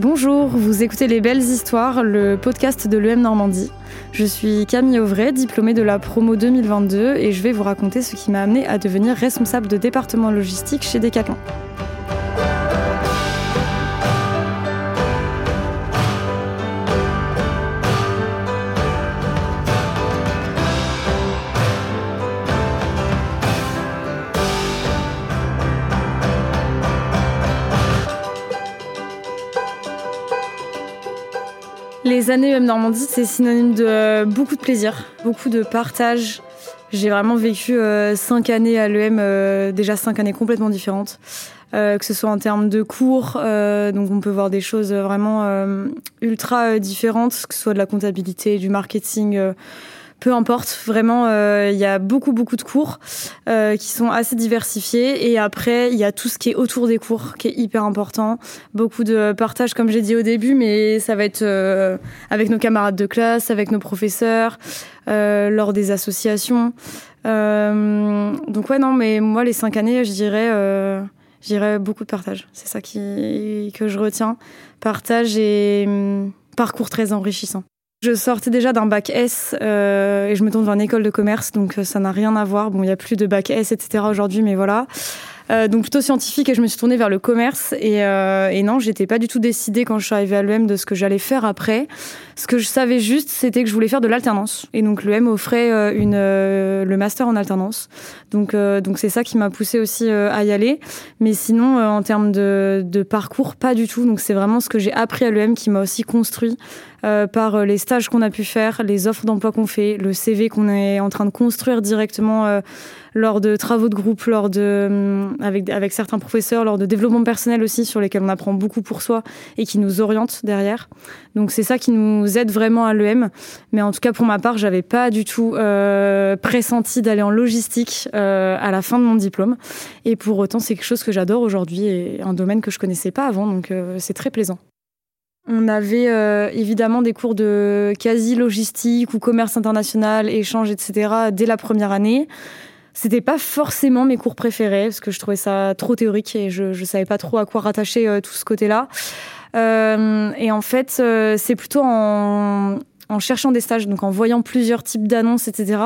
Bonjour, vous écoutez Les Belles Histoires, le podcast de l'EM Normandie. Je suis Camille Auvray, diplômée de la promo 2022 et je vais vous raconter ce qui m'a amené à devenir responsable de département logistique chez Decathlon. Les années UM Normandie, c'est synonyme de euh, beaucoup de plaisir, beaucoup de partage. J'ai vraiment vécu euh, cinq années à l'EM, euh, déjà cinq années complètement différentes, que ce soit en termes de cours, donc on peut voir des choses vraiment ultra différentes, que ce soit de la comptabilité, du marketing peu importe, vraiment, euh, il y a beaucoup, beaucoup de cours euh, qui sont assez diversifiés. Et après, il y a tout ce qui est autour des cours, qui est hyper important. Beaucoup de partage, comme j'ai dit au début, mais ça va être euh, avec nos camarades de classe, avec nos professeurs, lors des associations. donc ouais, non, mais moi, les cinq années, je dirais, beaucoup de partage. C'est ça qui, que je retiens. Partage et hum, parcours très enrichissant. Je sortais déjà d'un bac S euh, et je me tourne vers une école de commerce, donc euh, ça n'a rien à voir. Bon, il n'y a plus de bac S, etc. aujourd'hui, mais voilà. Euh, donc plutôt scientifique et je me suis tournée vers le commerce et, euh, et non j'étais pas du tout décidée quand je suis arrivée à l'EM de ce que j'allais faire après ce que je savais juste c'était que je voulais faire de l'alternance et donc l'EM offrait euh, une euh, le master en alternance donc donc c'est ça qui m'a poussée aussi à y aller mais sinon en termes de, de parcours pas du tout donc c'est vraiment ce que j'ai appris à l'EM qui m'a aussi construit euh, par les stages qu'on a pu faire, les offres d'emploi qu'on fait, le CV qu'on est en train de construire directement euh, lors de travaux de groupe, lors de, hum, avec, avec certains professeurs, lors de développement personnel aussi, sur lesquels on apprend beaucoup pour soi et qui nous orientent derrière. Donc c'est ça qui nous aide vraiment à l'EM. Mais en tout cas, pour ma part, j'avais pas du tout euh, pressenti d'aller en logistique euh, à la fin de mon diplôme. Et pour autant, c'est quelque chose que j'adore aujourd'hui et un domaine que je connaissais pas avant. Donc euh, c'est très plaisant. On avait euh, évidemment des cours de quasi-logistique ou commerce international, échange, etc. dès la première année. C'était pas forcément mes cours préférés parce que je trouvais ça trop théorique et je, je savais pas trop à quoi rattacher euh, tout ce côté-là. Euh, et en fait, euh, c'est plutôt en, en cherchant des stages, donc en voyant plusieurs types d'annonces, etc.,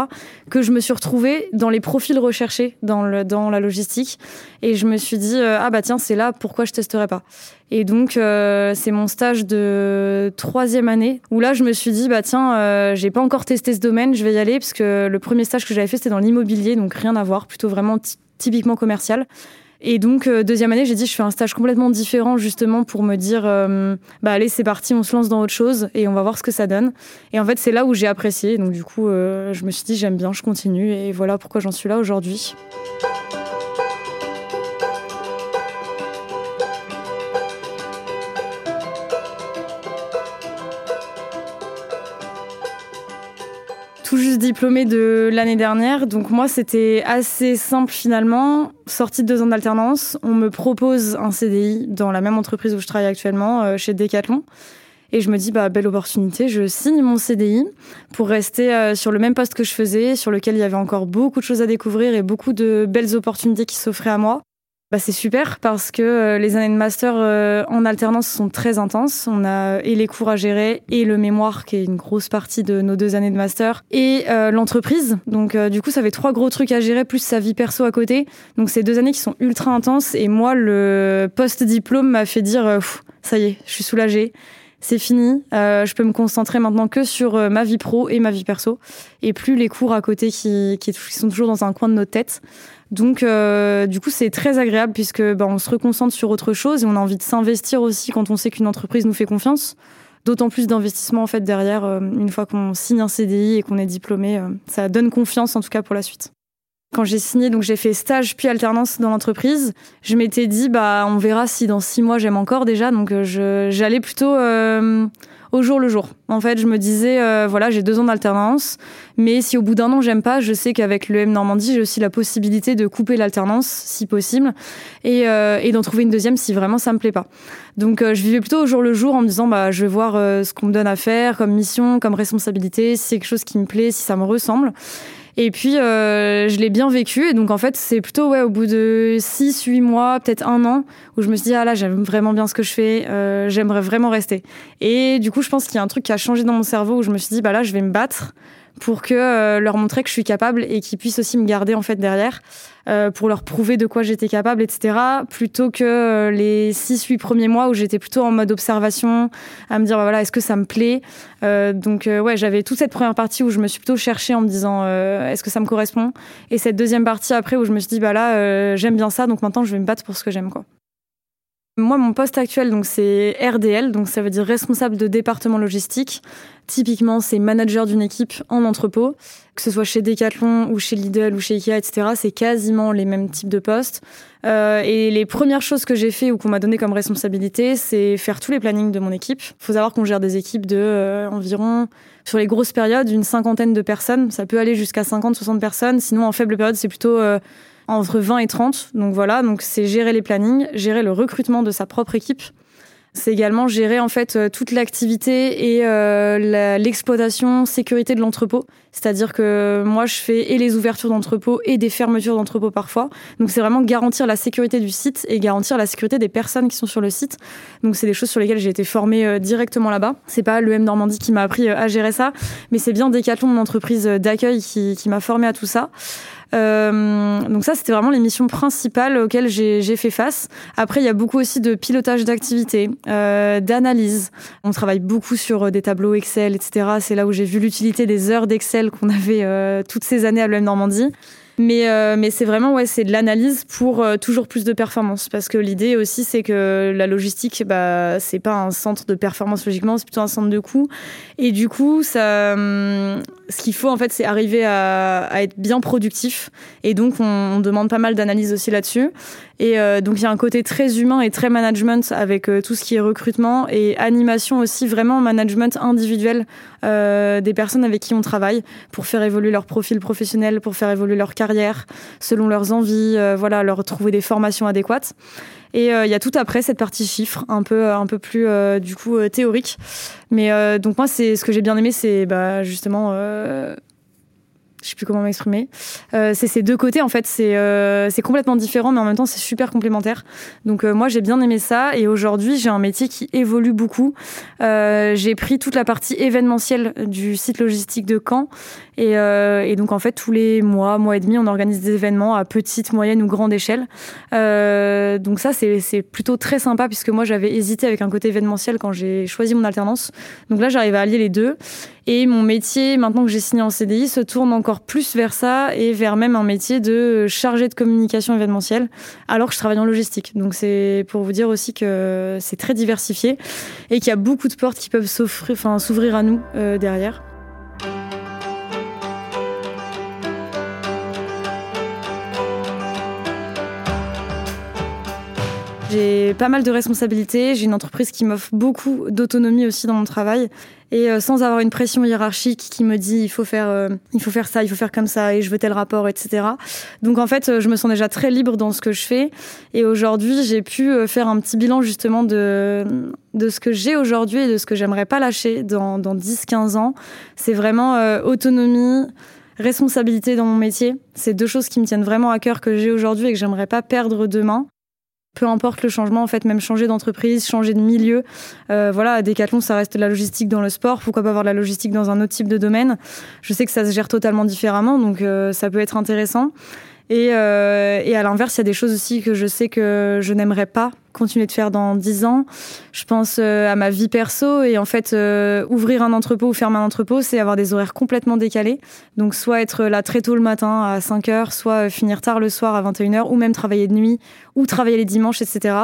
que je me suis retrouvée dans les profils recherchés dans, le, dans la logistique. Et je me suis dit, euh, ah bah tiens, c'est là, pourquoi je testerais pas? Et donc, euh, c'est mon stage de troisième année, où là, je me suis dit, bah tiens, euh, j'ai pas encore testé ce domaine, je vais y aller, parce que le premier stage que j'avais fait, c'était dans l'immobilier, donc rien à voir, plutôt vraiment typiquement commercial. Et donc, euh, deuxième année, j'ai dit, je fais un stage complètement différent, justement, pour me dire, euh, bah allez, c'est parti, on se lance dans autre chose et on va voir ce que ça donne. Et en fait, c'est là où j'ai apprécié. Donc, du coup, euh, je me suis dit, j'aime bien, je continue. Et voilà pourquoi j'en suis là aujourd'hui. Tout juste diplômée de l'année dernière. Donc moi, c'était assez simple finalement. Sortie de deux ans d'alternance, on me propose un CDI dans la même entreprise où je travaille actuellement, euh, chez Decathlon. Et je me dis, bah, belle opportunité, je signe mon CDI pour rester euh, sur le même poste que je faisais, sur lequel il y avait encore beaucoup de choses à découvrir et beaucoup de belles opportunités qui s'offraient à moi. Bah, c'est super parce que euh, les années de master euh, en alternance sont très intenses. On a et les cours à gérer et le mémoire qui est une grosse partie de nos deux années de master et euh, l'entreprise. Donc du coup, ça fait trois gros trucs à gérer plus sa vie perso à côté. Donc c'est deux années qui sont ultra intenses et moi le post-diplôme m'a fait dire ça y est, je suis soulagée c'est fini. Euh, je peux me concentrer maintenant que sur euh, ma vie pro et ma vie perso, et plus les cours à côté qui, qui, sont toujours dans un coin de notre tête. Donc, euh, du coup, c'est très agréable puisque bah, on se reconcentre sur autre chose et on a envie de s'investir aussi quand on sait qu'une entreprise nous fait confiance. D'autant plus d'investissement en fait derrière euh, une fois qu'on signe un CDI et qu'on est diplômé. Euh, ça donne confiance en tout cas pour la suite. Quand j'ai signé, donc j'ai fait stage puis alternance dans l'entreprise. Je m'étais dit, bah, on verra si dans six mois j'aime encore déjà. Donc, euh, j'allais plutôt euh, au jour le jour. En fait, je me disais, euh, voilà, j'ai deux ans d'alternance, mais si au bout d'un an j'aime pas, je sais qu'avec le M Normandie, j'ai aussi la possibilité de couper l'alternance, si possible, et, et d'en trouver une deuxième si vraiment ça me plaît pas. Donc, je vivais plutôt au jour le jour en me disant, bah, je vais voir ce qu'on me donne à faire comme mission, comme responsabilité, si c'est quelque chose qui me plaît, si ça me ressemble. Et puis, euh, je l'ai bien vécu. Et donc, en fait, c'est plutôt ouais, au bout de 6, 8 mois, peut-être un an, où je me suis dit, ah là, j'aime vraiment bien ce que je fais, euh, j'aimerais vraiment rester. Et du coup, je pense qu'il y a un truc qui a changé dans mon cerveau, où je me suis dit, bah là, je vais me battre pour que euh, leur montrer que je suis capable et qu'ils puissent aussi me garder en fait derrière euh, pour leur prouver de quoi j'étais capable, etc. Plutôt que euh, les 6-8 premiers mois où j'étais plutôt en mode observation, à me dire bah, voilà est-ce que ça me plaît. donc ouais j'avais toute cette première partie où je me suis plutôt cherchée en me disant est-ce que ça me correspond et cette deuxième partie après où je me suis dit bah là j'aime bien ça donc maintenant je vais me battre pour ce que j'aime quoi. Moi, mon poste actuel, c'est RDL, donc ça veut dire responsable de département logistique. Typiquement, c'est manager d'une équipe en entrepôt, que ce soit chez Decathlon ou chez Lidl ou chez Ikea, etc. C'est quasiment les mêmes types de postes. Euh, et les premières choses que j'ai fait ou qu'on m'a donné comme responsabilité, c'est faire tous les plannings de mon équipe. Faut savoir qu'on gère des équipes de euh, environ, sur les grosses périodes, une cinquantaine de personnes. Ça peut aller jusqu'à 50-60 personnes. Sinon, en faible période, c'est plutôt euh, entre 20 et 30. Donc voilà, donc c'est gérer les plannings, gérer le recrutement de sa propre équipe. C'est également gérer en fait euh, toute l'activité et euh, l'exploitation sécurité de l'entrepôt. C'est-à-dire que moi je fais et les ouvertures d'entrepôt et des fermetures d'entrepôt parfois. Donc c'est vraiment garantir la sécurité du site et garantir la sécurité des personnes qui sont sur le site. Donc c'est des choses sur lesquelles j'ai été formée euh, directement là-bas. C'est pas le M Normandie qui m'a appris à gérer ça, mais c'est bien Decathlon, mon entreprise d'accueil, qui, qui m'a formée à tout ça. Euh, donc ça, c'était vraiment les missions principales auxquelles j'ai fait face. Après, il y a beaucoup aussi de pilotage d'activité, euh, d'analyse. On travaille beaucoup sur euh, des tableaux Excel, etc. C'est là où j'ai vu l'utilité des heures d'Excel qu'on avait toutes ces années à l'EM Normandie. Mais, c'est vraiment ouais, c'est de l'analyse pour toujours plus de performance. Parce que l'idée aussi, c'est que la logistique, bah, c'est pas un centre de performance logiquement, c'est plutôt un centre de coût. Et du coup, ça, hum, ce qu'il faut en fait, c'est arriver à, à, être bien productif. Et donc, on, on demande pas mal d'analyse aussi là-dessus. Et euh, donc, il y a un côté très humain et très management avec euh, tout ce qui est recrutement et animation aussi, vraiment management individuel euh, des personnes avec qui on travaille pour faire évoluer leur profil professionnel, pour faire évoluer leur carrière selon leurs envies, euh, voilà, leur trouver des formations adéquates. Et il y a tout après cette partie chiffres, un peu, un peu plus du coup théorique. Mais donc moi, c'est ce que j'ai bien aimé, c'est bah, justement je sais plus comment m'exprimer. Euh, c'est ces deux côtés en fait, c'est euh, c'est complètement différent, mais en même temps c'est super complémentaire. Donc euh, moi j'ai bien aimé ça et aujourd'hui j'ai un métier qui évolue beaucoup. Euh, j'ai pris toute la partie événementielle du site logistique de Caen et, euh, et, donc en fait tous les mois, mois et demi, on organise des événements à petite, moyenne ou grande échelle. donc ça c'est plutôt très sympa puisque moi j'avais hésité avec un côté événementiel quand j'ai choisi mon alternance. Donc là j'arrive à allier les deux et mon métier maintenant que j'ai signé en CDI se tourne encore plus vers ça et vers même un métier de chargé de communication événementielle, alors que je travaille en logistique. Donc c'est pour vous dire aussi que c'est très diversifié et qu'il y a beaucoup de portes qui peuvent s'offrir, enfin s'ouvrir à nous euh, derrière. J'ai pas mal de responsabilités, j'ai une entreprise qui m'offre beaucoup d'autonomie aussi dans mon travail et euh, sans avoir une pression hiérarchique qui me dit il faut faire euh, il faut faire ça, il faut faire comme ça et je veux tel rapport, etc. Donc en fait, je me sens déjà très libre dans ce que je fais et aujourd'hui j'ai pu euh, faire un petit bilan justement de de ce que j'ai aujourd'hui et de ce que j'aimerais pas lâcher dans, dans 10-15 ans. C'est vraiment autonomie, responsabilité dans mon métier. C'est deux choses qui me tiennent vraiment à cœur que j'ai aujourd'hui et que j'aimerais pas perdre demain peu importe le changement, en fait, même changer d'entreprise, changer de milieu. Euh, voilà, Decathlon, ça reste de la logistique dans le sport. Pourquoi pas avoir de la logistique dans un autre type de domaine? Je sais que ça se gère totalement différemment, donc euh, ça peut être intéressant. Et, euh, et à l'inverse, il y a des choses aussi que je sais que je n'aimerais pas continuer de faire dans dix ans. Je pense euh, à ma vie perso et en fait, euh, ouvrir un entrepôt ou fermer un entrepôt, c'est avoir des horaires complètement décalés. Donc, soit être là très tôt le matin à 5 heures, soit finir tard le soir à 21 heures, ou même travailler de nuit, ou travailler les dimanches, etc.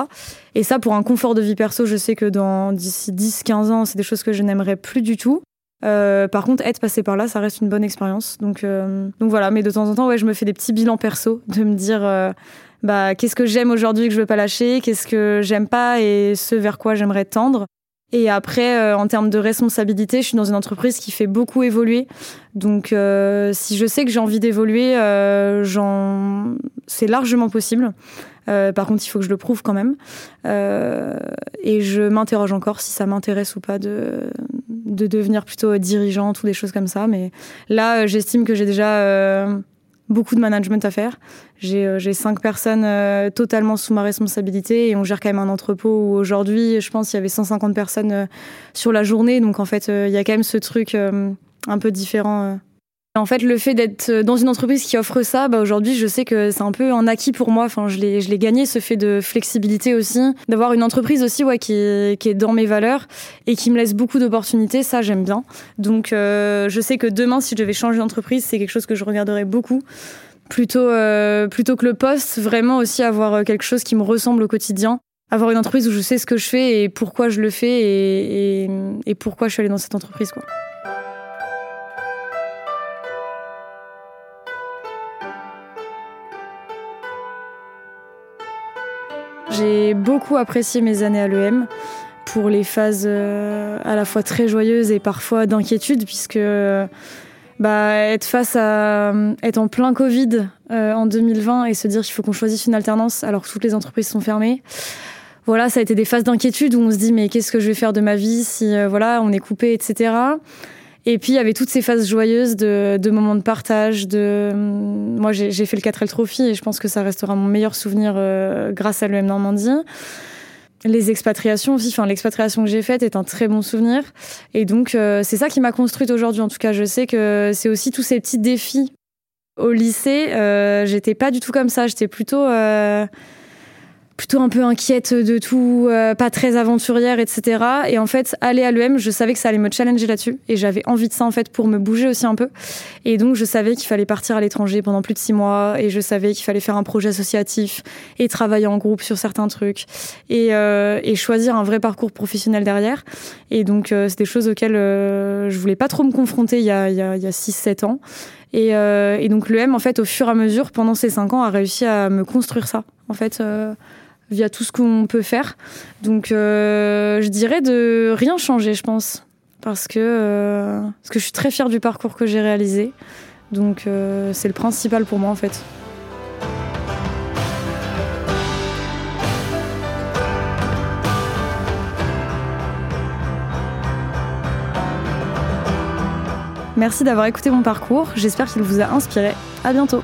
Et ça, pour un confort de vie perso, je sais que dans d'ici 10, 15 ans, c'est des choses que je n'aimerais plus du tout. Euh, par contre, être passé par là, ça reste une bonne expérience. Donc, euh, donc voilà. Mais de temps en temps, ouais, je me fais des petits bilans perso, de me dire, euh, bah, qu'est-ce que j'aime aujourd'hui que je veux pas lâcher, qu'est-ce que j'aime pas et ce vers quoi j'aimerais tendre. Et après, euh, en termes de responsabilité, je suis dans une entreprise qui fait beaucoup évoluer. Donc, euh, si je sais que j'ai envie d'évoluer, euh, c'est largement possible. par contre, il faut que je le prouve quand même. et je m'interroge encore si ça m'intéresse ou pas de, de devenir plutôt dirigeante ou des choses comme ça. Mais là, j'estime que j'ai déjà beaucoup de management à faire. J'ai cinq personnes totalement sous ma responsabilité et on gère quand même un entrepôt où aujourd'hui, je pense, il y avait 150 personnes sur la journée. Donc en fait, il y a quand même ce truc un peu différent en fait, le fait d'être dans une entreprise qui offre ça, bah aujourd'hui, je sais que c'est un peu un acquis pour moi. Enfin, je l'ai, je l'ai gagné ce fait de flexibilité aussi, d'avoir une entreprise aussi, ouais, qui est, dans mes valeurs et qui me laisse beaucoup d'opportunités. Ça, j'aime bien. Donc, euh, je sais que demain, si je devais changer d'entreprise, c'est quelque chose que je regarderais beaucoup. Plutôt, euh, plutôt que le poste, vraiment aussi avoir euh, quelque chose qui me ressemble au quotidien. Avoir une entreprise où je sais ce que je fais et pourquoi je le fais et pourquoi je suis allée dans cette entreprise, quoi. J'ai beaucoup apprécié mes années à l'EM pour les phases euh, à la fois très joyeuses et parfois d'inquiétude, puisque bah, être face à être en plein Covid euh, en 2020 et se dire qu'il faut qu'on choisisse une alternance alors que toutes les entreprises sont fermées. Voilà, ça a été des phases d'inquiétude où on se dit mais qu'est-ce que je vais faire de ma vie si euh, voilà on est coupé, etc. Et puis il y avait toutes ces phases joyeuses de, moments de partage. De moi j'ai fait le 4L Trophy et je pense que ça restera mon meilleur souvenir euh, grâce à l'EM Normandie. Les expatriations aussi, enfin l'expatriation que j'ai faite est un très bon souvenir. Et donc euh, c'est ça qui m'a construite aujourd'hui. En tout cas, je sais que c'est aussi tous ces petits défis. Au lycée, euh, j'étais pas du tout comme ça. J'étais plutôt plutôt un peu inquiète de tout, euh, pas très aventurière, etc. Et en fait, aller à l'EM, je savais que ça allait me challenger là-dessus. Et j'avais envie de ça, en fait, pour me bouger aussi un peu. Et donc, je savais qu'il fallait partir à l'étranger pendant plus de six mois. Et je savais qu'il fallait faire un projet associatif et travailler en groupe sur certains trucs. Et, euh, choisir un vrai parcours professionnel derrière. Et donc, euh, c'est des choses auxquelles je voulais pas trop me confronter il y a, il y a, il y a 6-7 ans. Et donc, l'EM, en fait, au fur et à mesure, pendant ces cinq ans, a réussi à me construire ça. En fait, via tout ce qu'on peut faire. Donc euh, je dirais de rien changer, je pense. Parce que, euh, parce que je suis très fière du parcours que j'ai réalisé. Donc euh, c'est le principal pour moi en fait. Merci d'avoir écouté mon parcours. J'espère qu'il vous a inspiré. À bientôt.